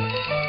Thank you.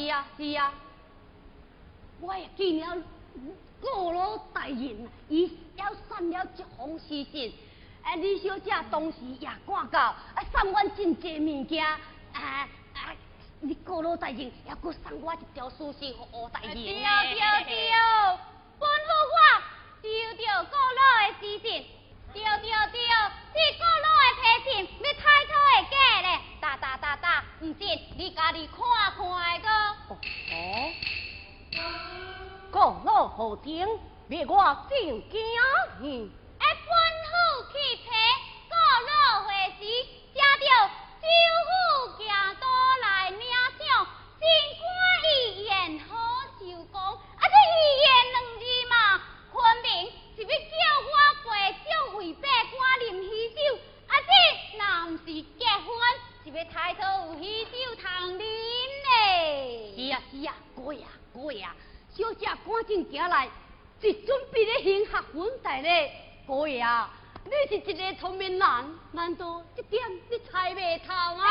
是啊，是啊，我也见了郭老大人，伊也送了一封私信。啊，李小姐当时也赶到，啊，送阮真济物件。啊啊，你郭老大人还佫送我一条私信和我大人。对对对，帮我我丢掉郭老的私信，丢丢丢，你郭老的脾气，你太讨厌了。哒哒哒哒，不信你家己看看个。各路豪情别我最惊伊，一般夫妻配，各路花时。听到酒府行到来名声，真乖一言好受讲。啊，这一言两语嘛，分明是要叫我白种为白干，饮喜酒。啊，这若不是结婚。这个抬头有喜酒通啉嘞。是啊是啊，呀过呀，小姐赶紧走来，是准备咧行合婚台嘞。过呀，你是一个聪明人，难道这点你猜未透啊？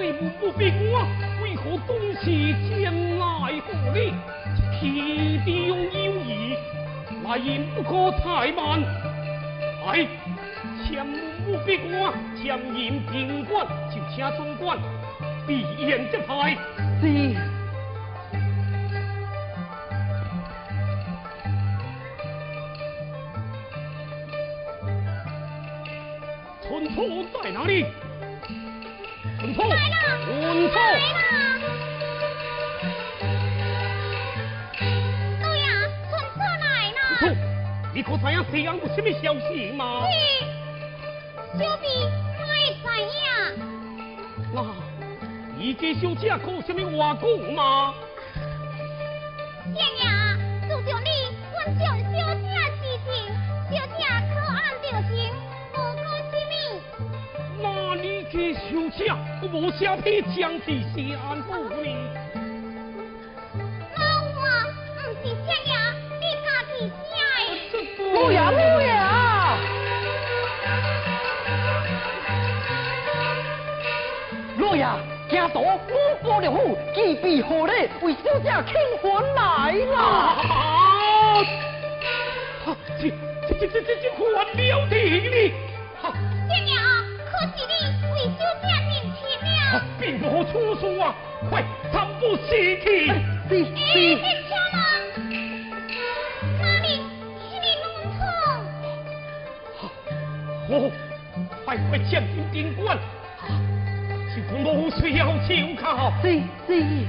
岁母逼我，为何东西将来不利？天地有意，来人不可怠慢。哎，前母不逼我，将言平官，就请总管闭眼这牌。是。在哪里？春草来了，春草。对，来了。你可知道西安有什么消息吗？小兵来沈阳。那，你这小姐有什么话功吗？无消僻，将西安不明。老王，不是这样，你家己写的。不呀不呀。老爷，听说五波六虎，具备好礼，为小姐庆婚来啦！啊！这这这这这。出书啊快他不吸气你哎别敲妈弄好快快降临宾馆好。请通报需要请看好。cc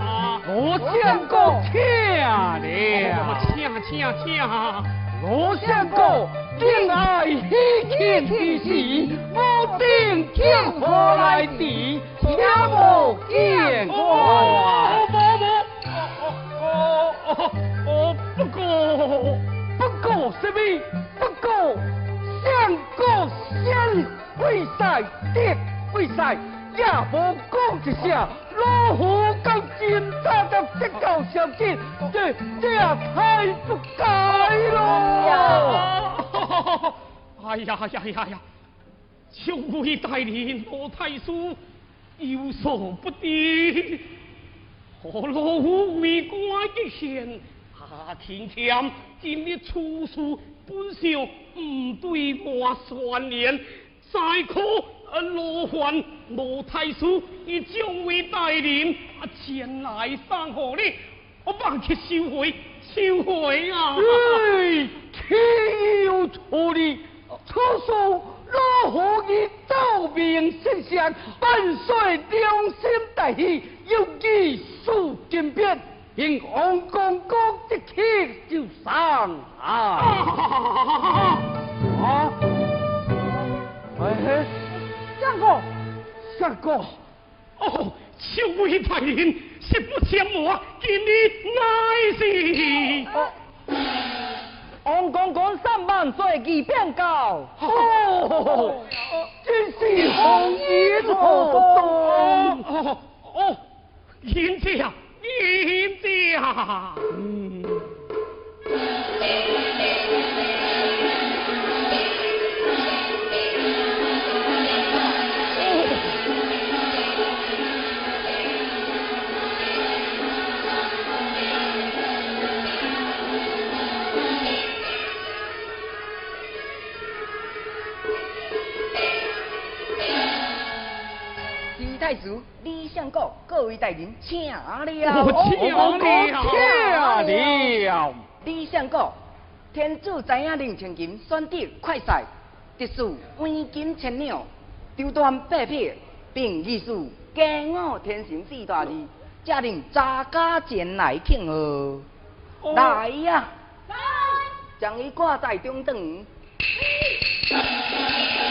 啊！罗相公请哦了，请请请！罗相公敬爱喜庆之时，我定天河来敌，也无见哦，怪。无无，哦哦哦，不过不过什么？不过相公先会赛的会赛，也无讲一声。老虎跟警察的这个小姐，这这也太不该了。哎呀呀呀呀！众位大人罗太叔有所不知，何老夫为官一线，下天天今日出事，本少唔对我算连，再可罗汉罗太师以众位大人啊前来送贺你，我望去收回收回啊！哎，岂有此理！此事老虎以道明圣相，万岁良心大喜，有义数金鞭，因王公公一气就上啊！啊！哎，相公，相公，哦，小位大人，实不相瞒，今日乃是哦，王公公三万岁义变高，哦，真是红颜何东。哦哦，贤家贤家，嗯。太子、李相国各位大人请了。我请了，了。李相国，天子知影令千金选择快赛，特殊黄金千鸟，丢端八匹，并遗书加我天神四大字，家令查家前来庆贺。来呀、来，将伊挂在中堂。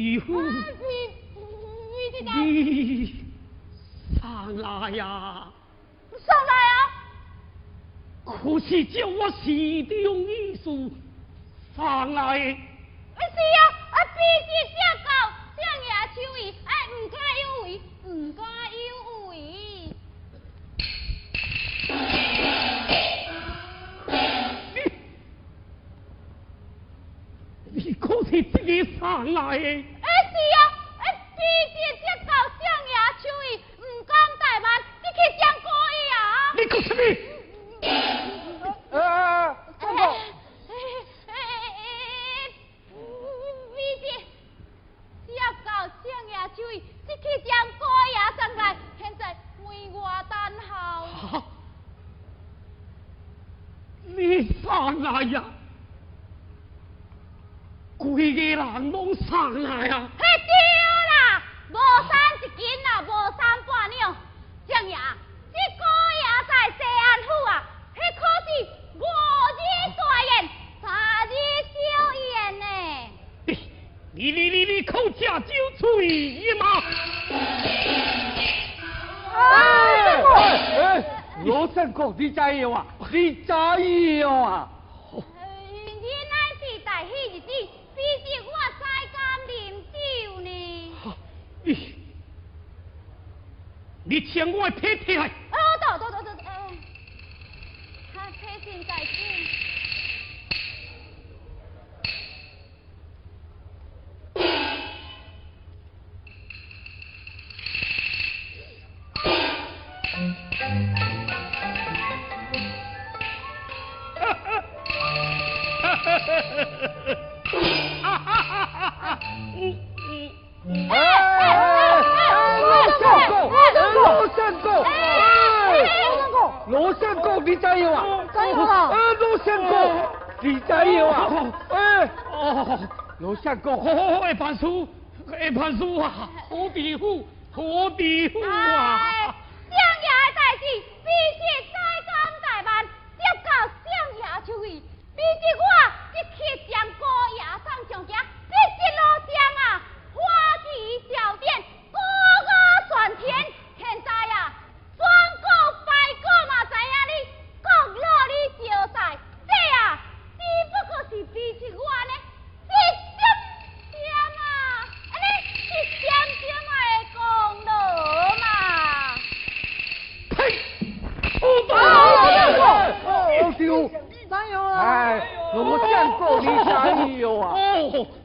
你，你，你，你，上来呀！上来啊！可是叫我心中意束，上来。干嘛 guys. 好好好诶潘叔诶潘叔啊好庇护好庇护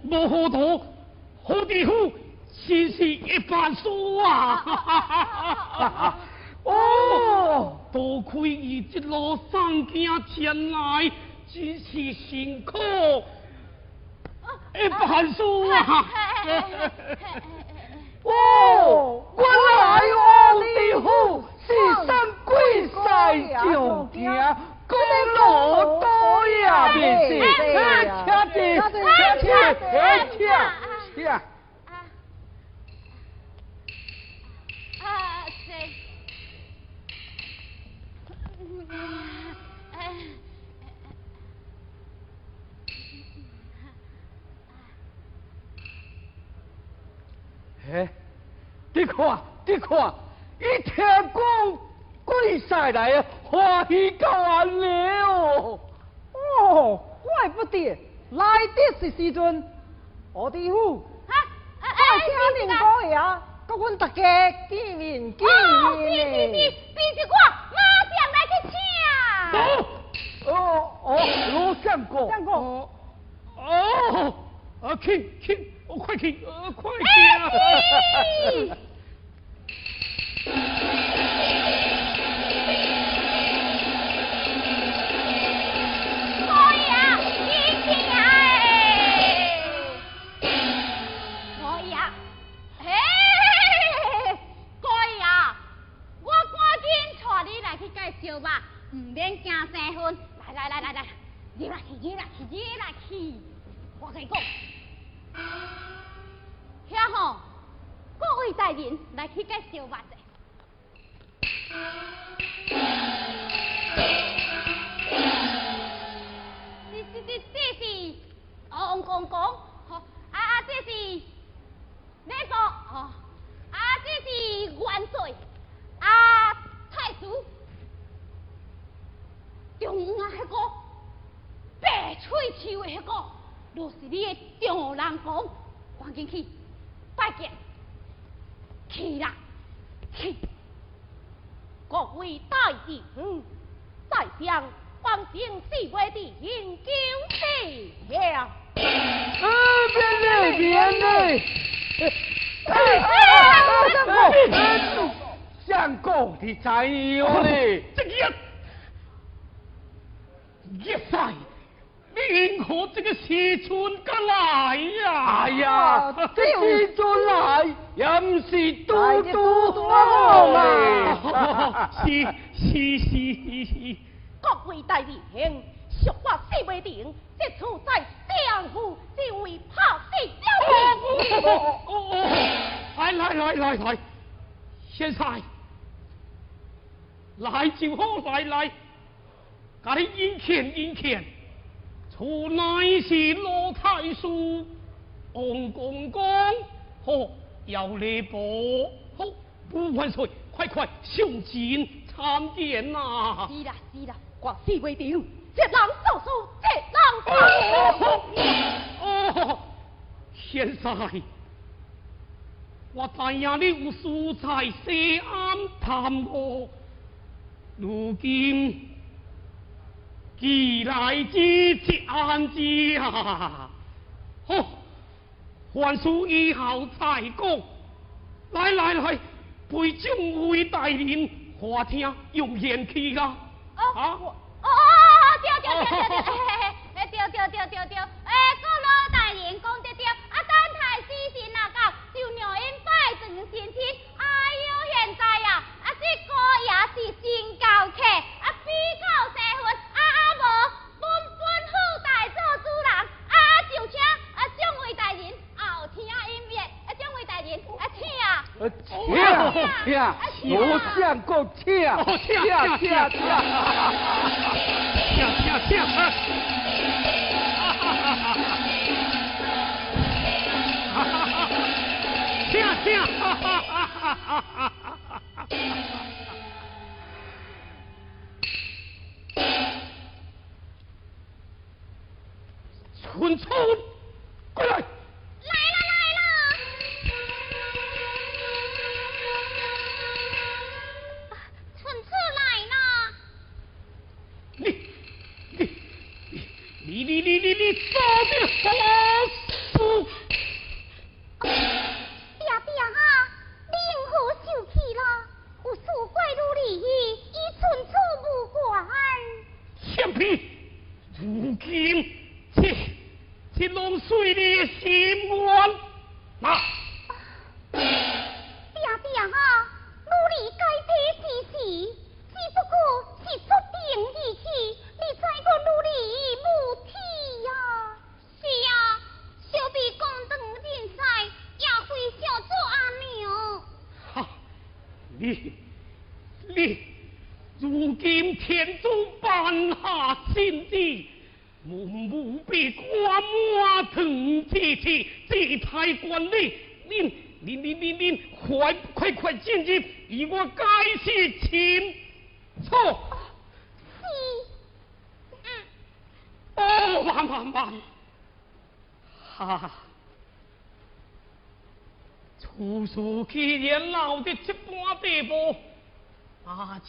无糊涂，好地夫真是一般书啊！哦，多亏伊一路上行前来，真是辛苦，一般书啊！哦，原来王地夫是山鬼赛就行，公路到呀，没事，吃点，吃点，吃吃。啊，是。嘿，地库啊，地库啊，一天工。鬼赛来啊，欢喜到安尼哦。哦，怪不得来得是时阵，我地夫，哈，我请恁哥爷，甲阮大家见面见哦，是是面是，呢。比一我马上来去请。哦哦，罗相公，相公哦哦，啊，去去，哦，快去，呃，快去啊！我这个新春刚来呀，哎呀，这春来也唔是多多好来，是是是是。各位大明星，祝我四妹这在江湖最为泡的。来来来来来，先生，来就好来来，加你应钱应钱。出乃是罗太叔，王公公，好要你保，好不万岁，快快上前参见呐！是啦是啦，我四位定，这人做事，这人做事。哦，现在，我知影你有事在西安探我，如今既来之则安之啊！好，还事以后再讲。来来来，陪众位大人话听，用言去啊！哦啊！哦哦，对对对对对，哎对对对对对，哎，各老大人讲得对，请，我向国请，请，哈哈哈哈哈，哈哈哈哈。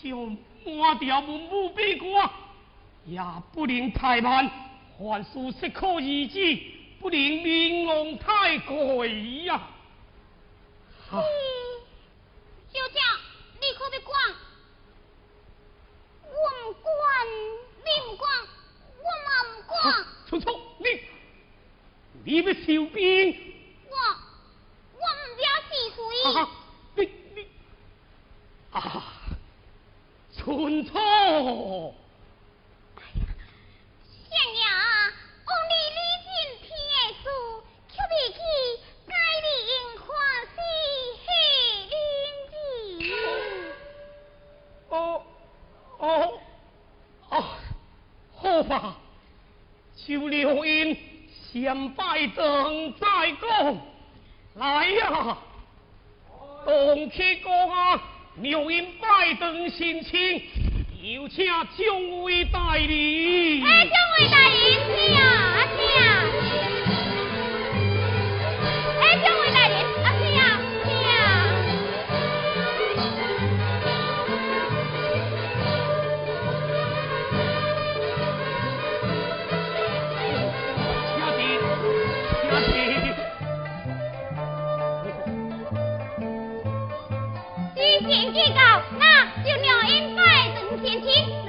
就换掉文武百官，也不能太慢。凡事适可而止，不能明王太贵呀。小姐，你可别管，我唔管，你唔管，我嘛唔管。错错，你你要收兵。我我唔要死水。你你啊！春草，相爷，我你历尽天数，却未去改你欢喜黑哦哦哦，好吧，就留因先拜登再讲。来呀，动起讲啊！留因拜登心情，有请众位代理。哎，众位代理，请，今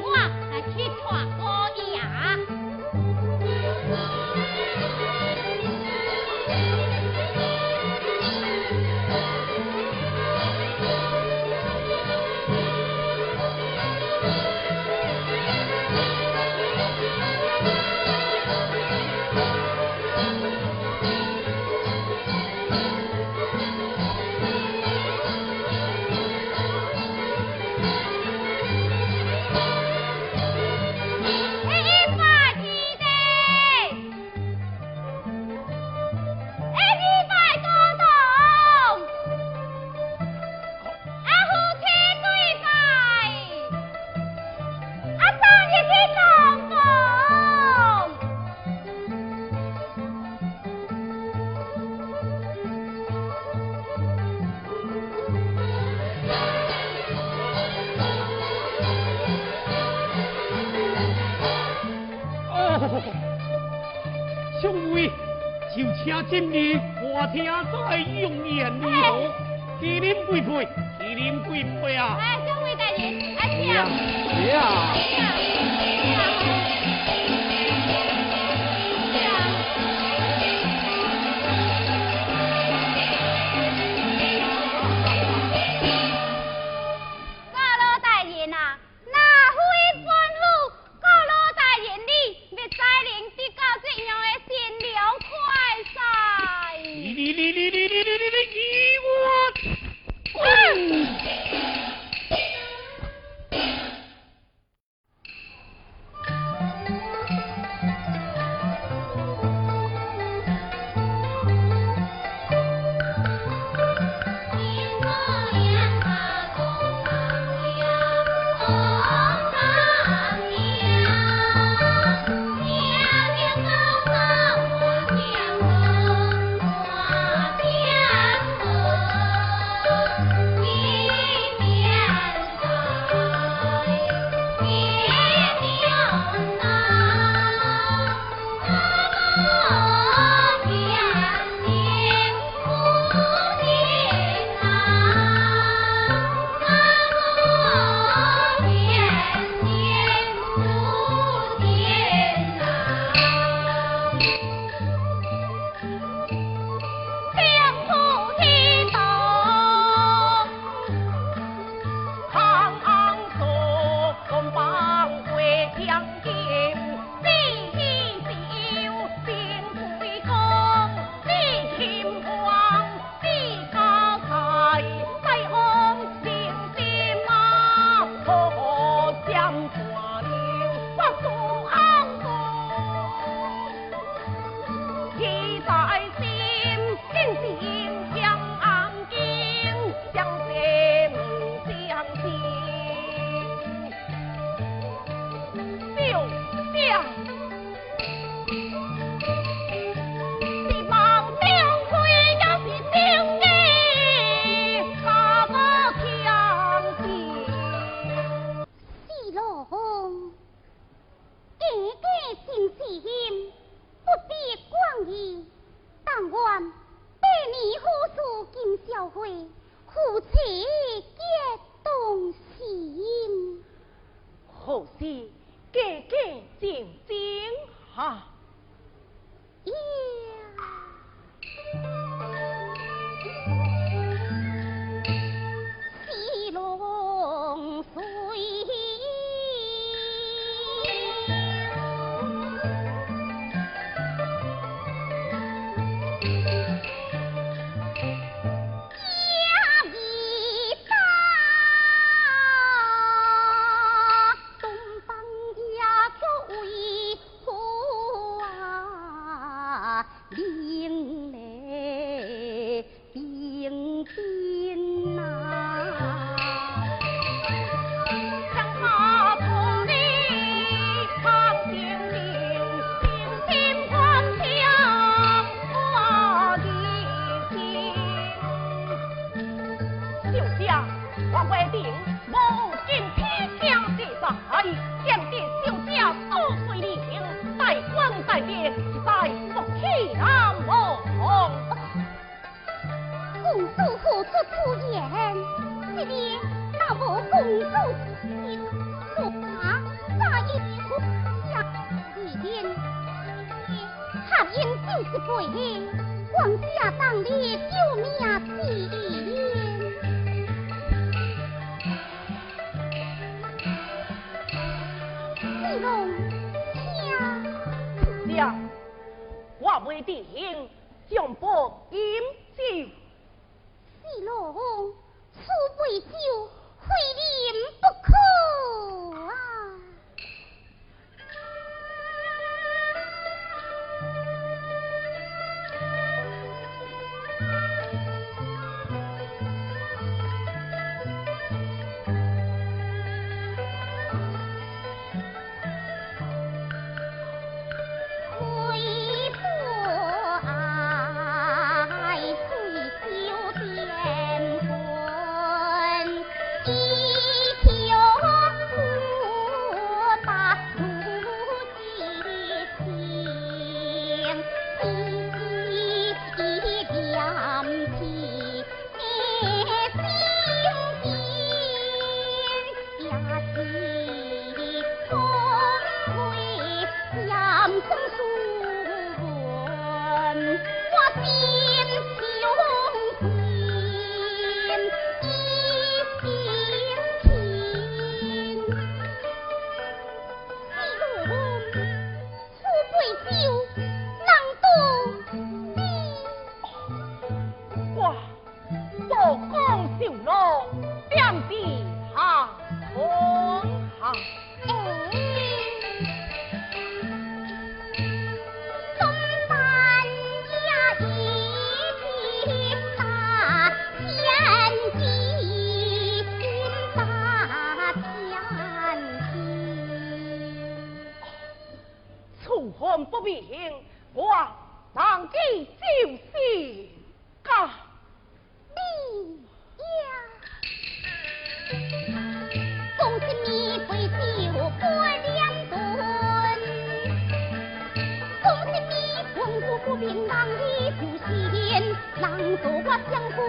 相不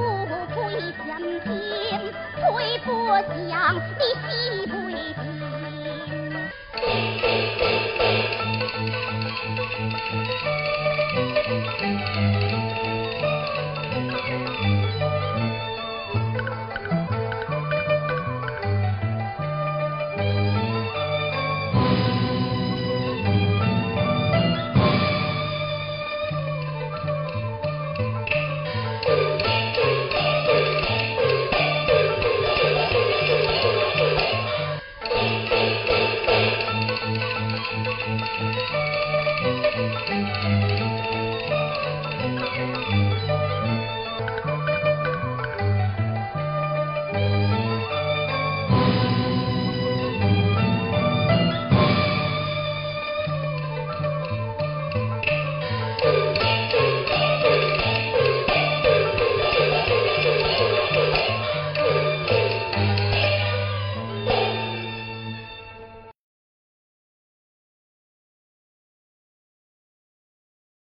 会相亲，会不相你心不平。